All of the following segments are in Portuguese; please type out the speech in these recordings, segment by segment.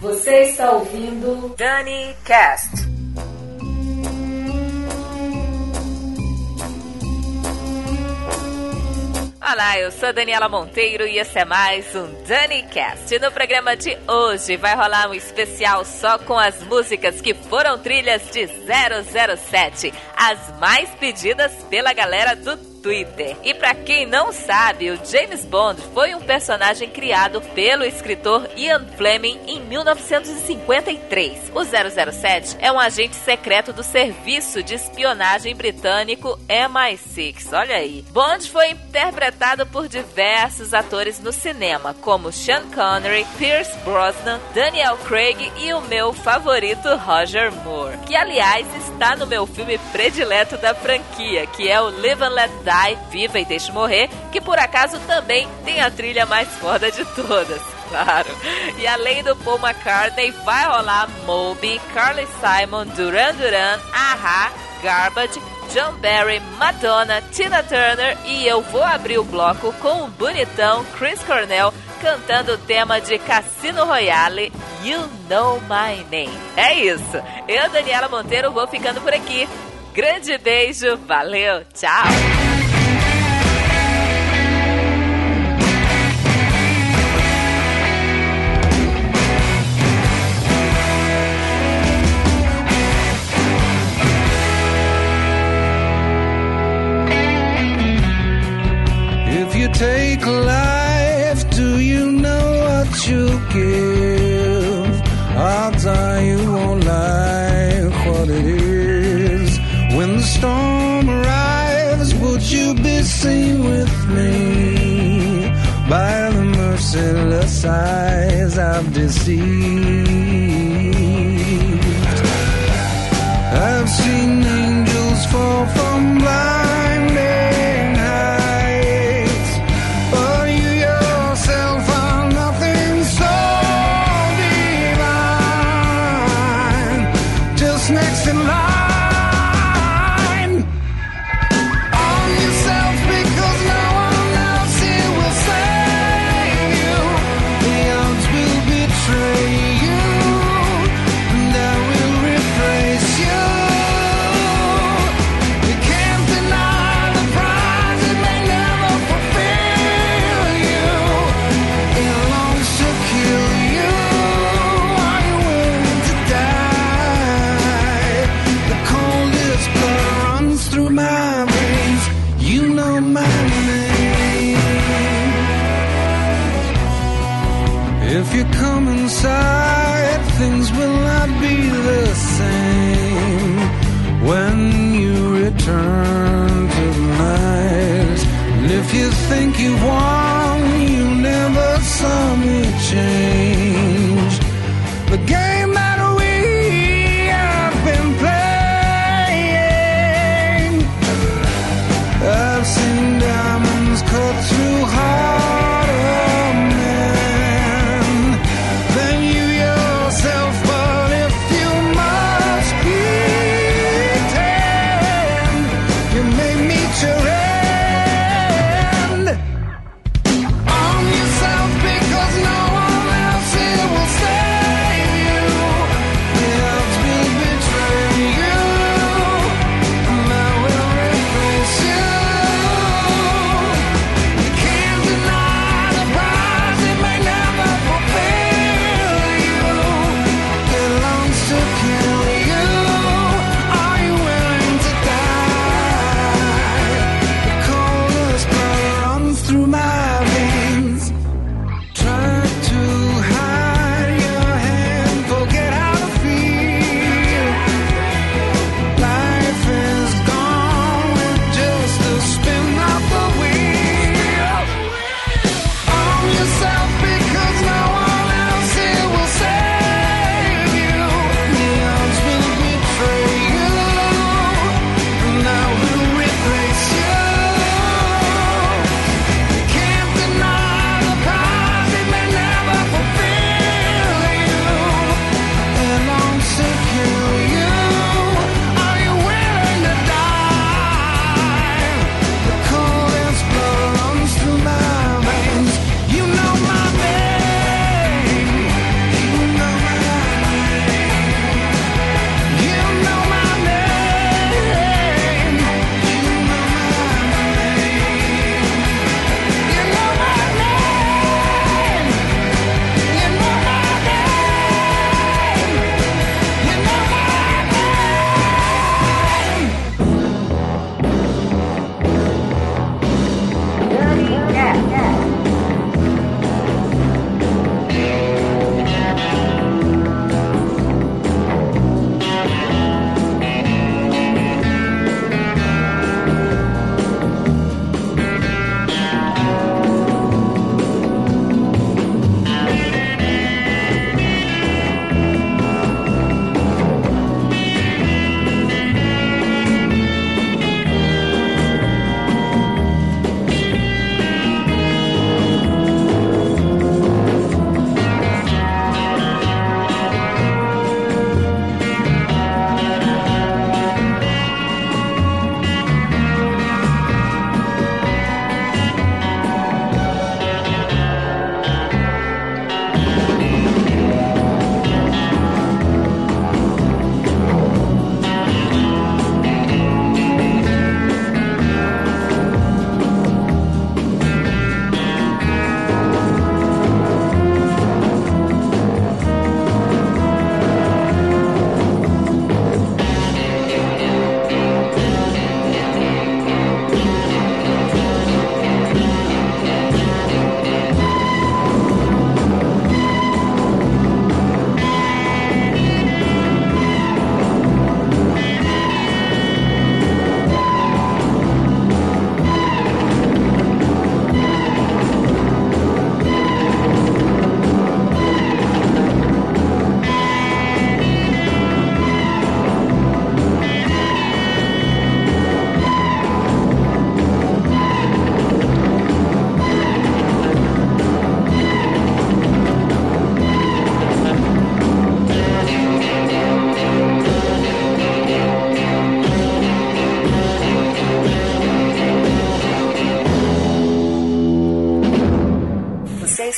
Você está ouvindo Dani Cast. Olá, eu sou Daniela Monteiro e esse é mais um DaniCast. No programa de hoje vai rolar um especial só com as músicas que foram trilhas de 007, as mais pedidas pela galera do Twitter. E para quem não sabe, o James Bond foi um personagem criado pelo escritor Ian Fleming em 1953. O 007 é um agente secreto do serviço de espionagem britânico MI6. Olha aí. Bond foi interpretado por diversos atores no cinema, como Sean Connery, Pierce Brosnan, Daniel Craig e o meu favorito Roger Moore, que aliás está no meu filme predileto da franquia, que é o Live and Let Die Die, Viva e Deixe Morrer, que por acaso também tem a trilha mais foda de todas. Claro. E além do Paul McCartney, vai rolar Moby, Carly Simon, Duran Duran, Aha, Garbage, John Barry, Madonna, Tina Turner e eu vou abrir o bloco com o bonitão Chris Cornell cantando o tema de Cassino Royale, You Know My Name. É isso. Eu, Daniela Monteiro, vou ficando por aqui. Grande beijo, valeu, tchau! Merciless eyes I've deceived. I've seen angels fall from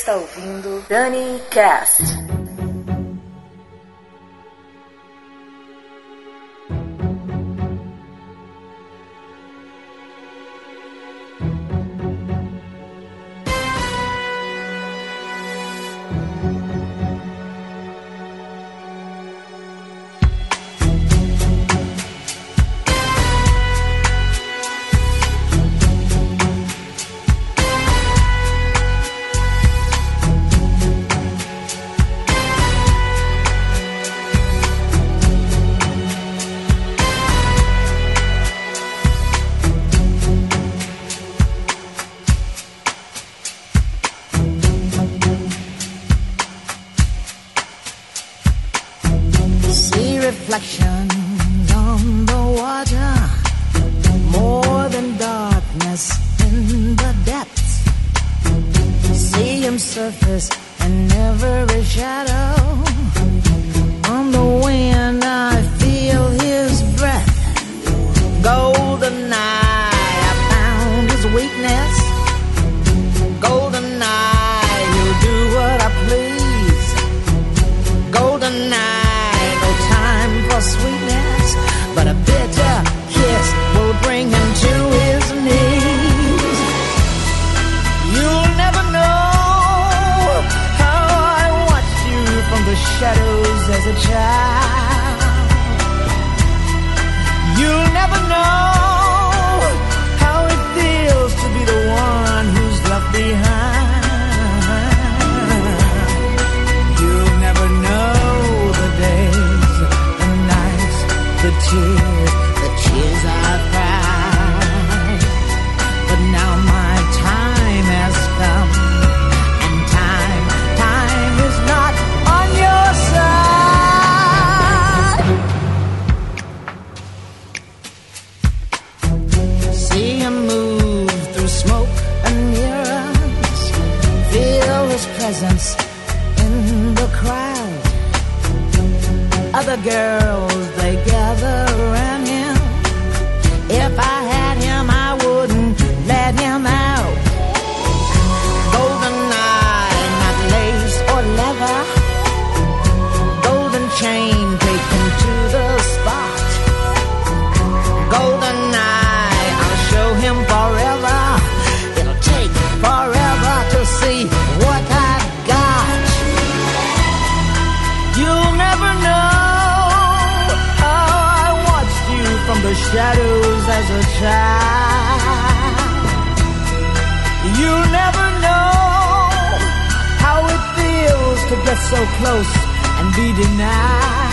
blind. ouvindo Dani Cast. a child. You'll never know how it feels to be the one who's left behind. You'll never know the days, the nights, the tears, the tears I've. girls, they gather around him. If I child. You never know how it feels to get so close and be denied.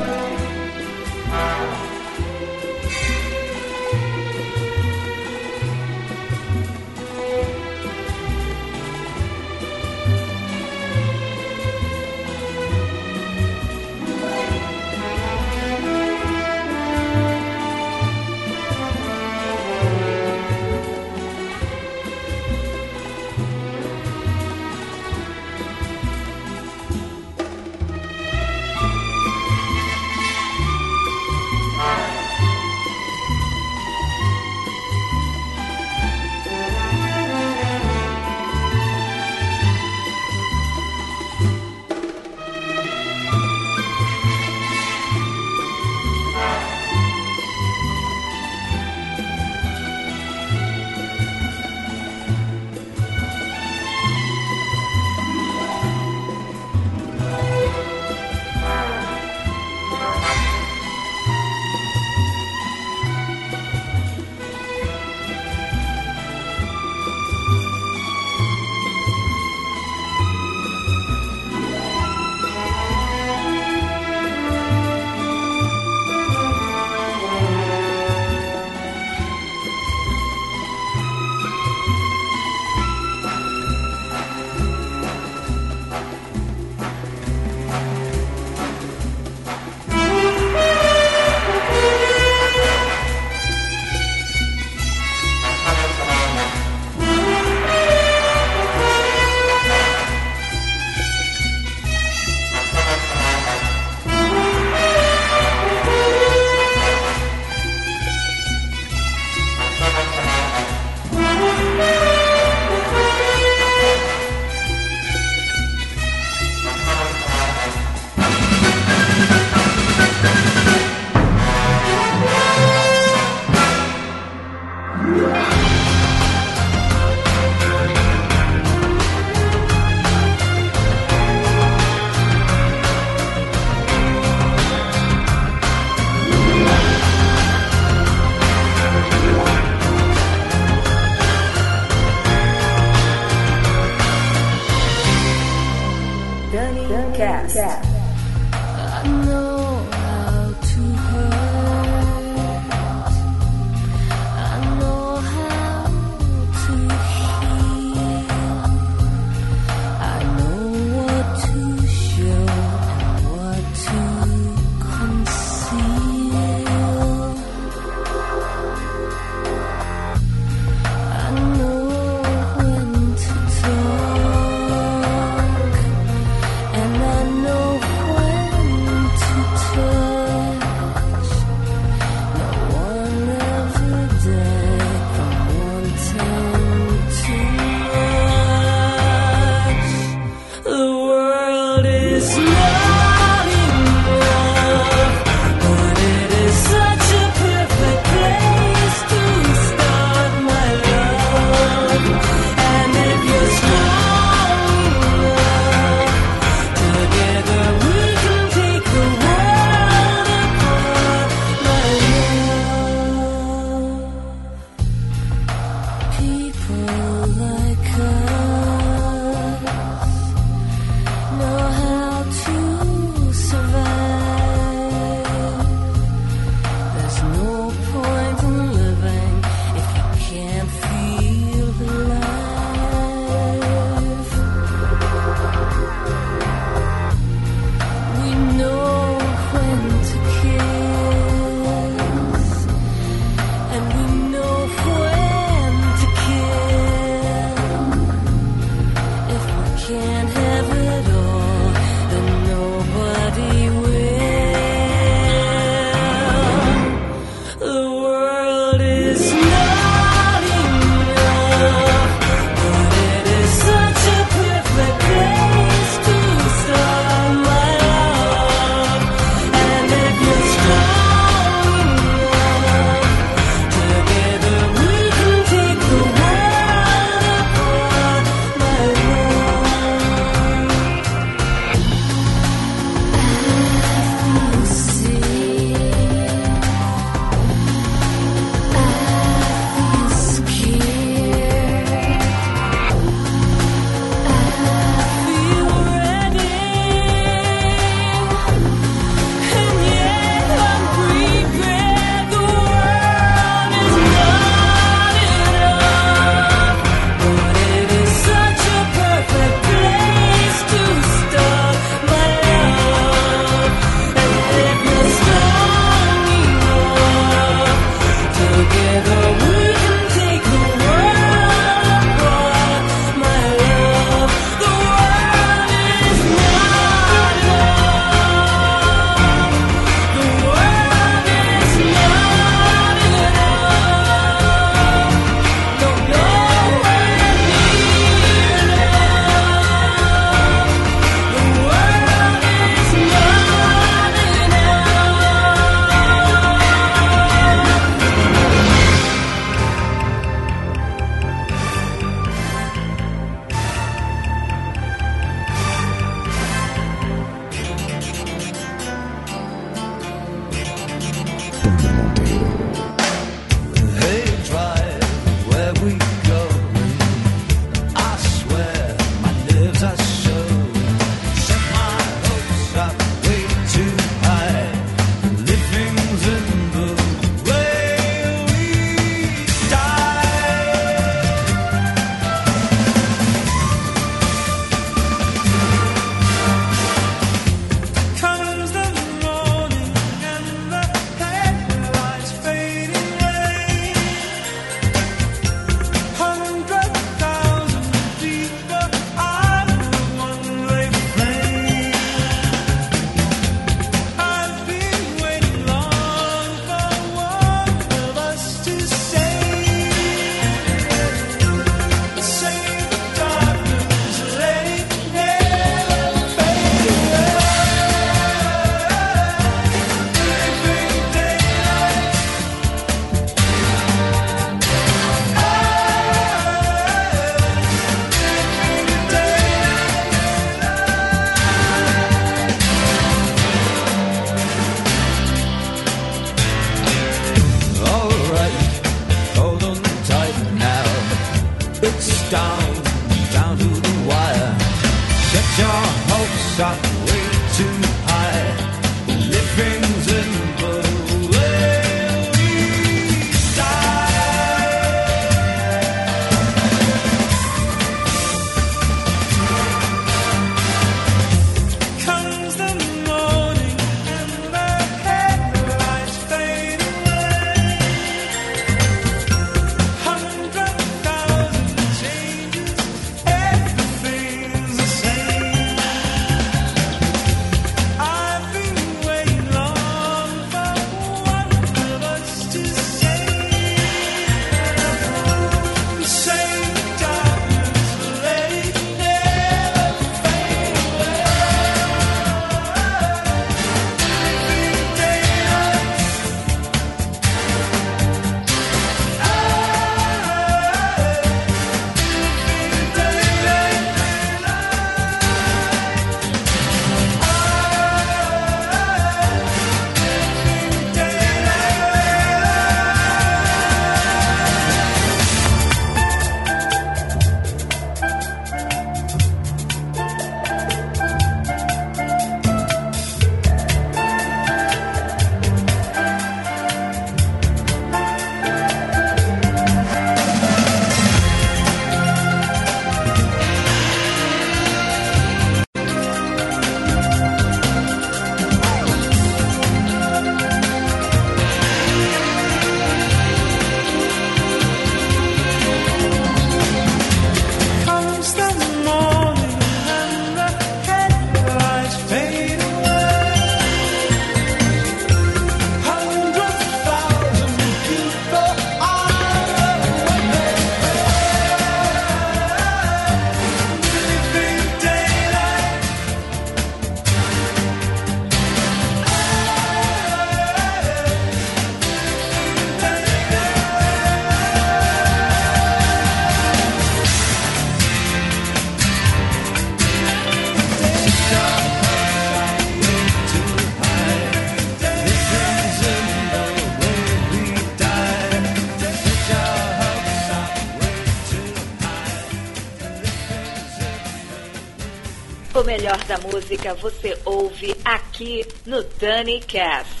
Música você ouve aqui no Dani Cast.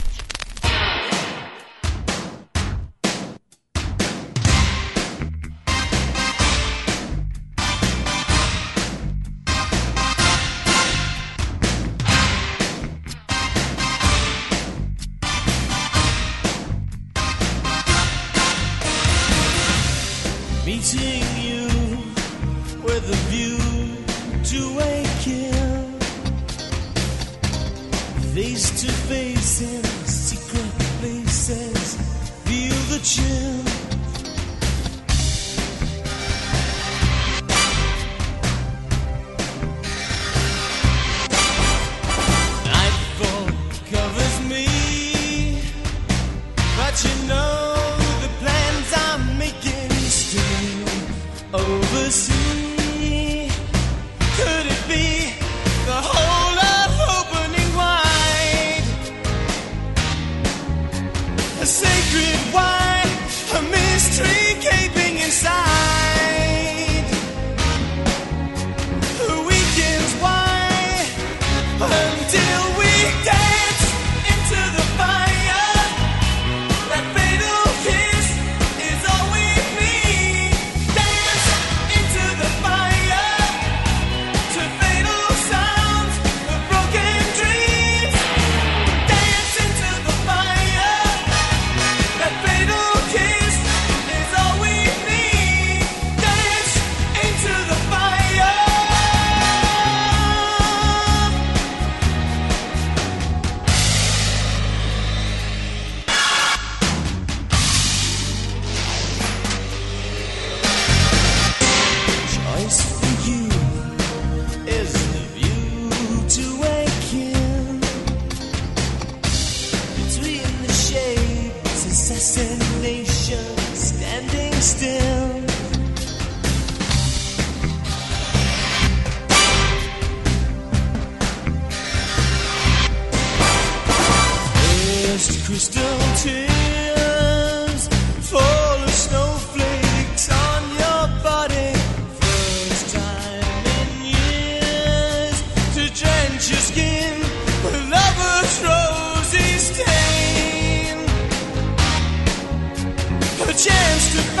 chance to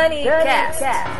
Ouvindo Dani, Cast. Bond.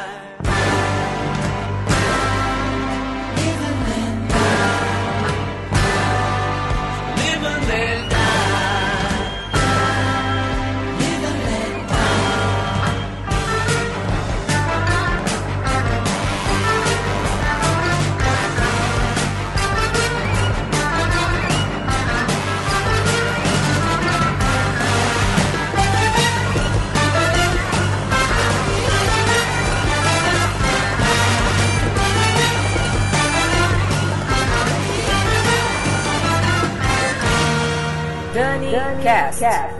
Cast. Cast.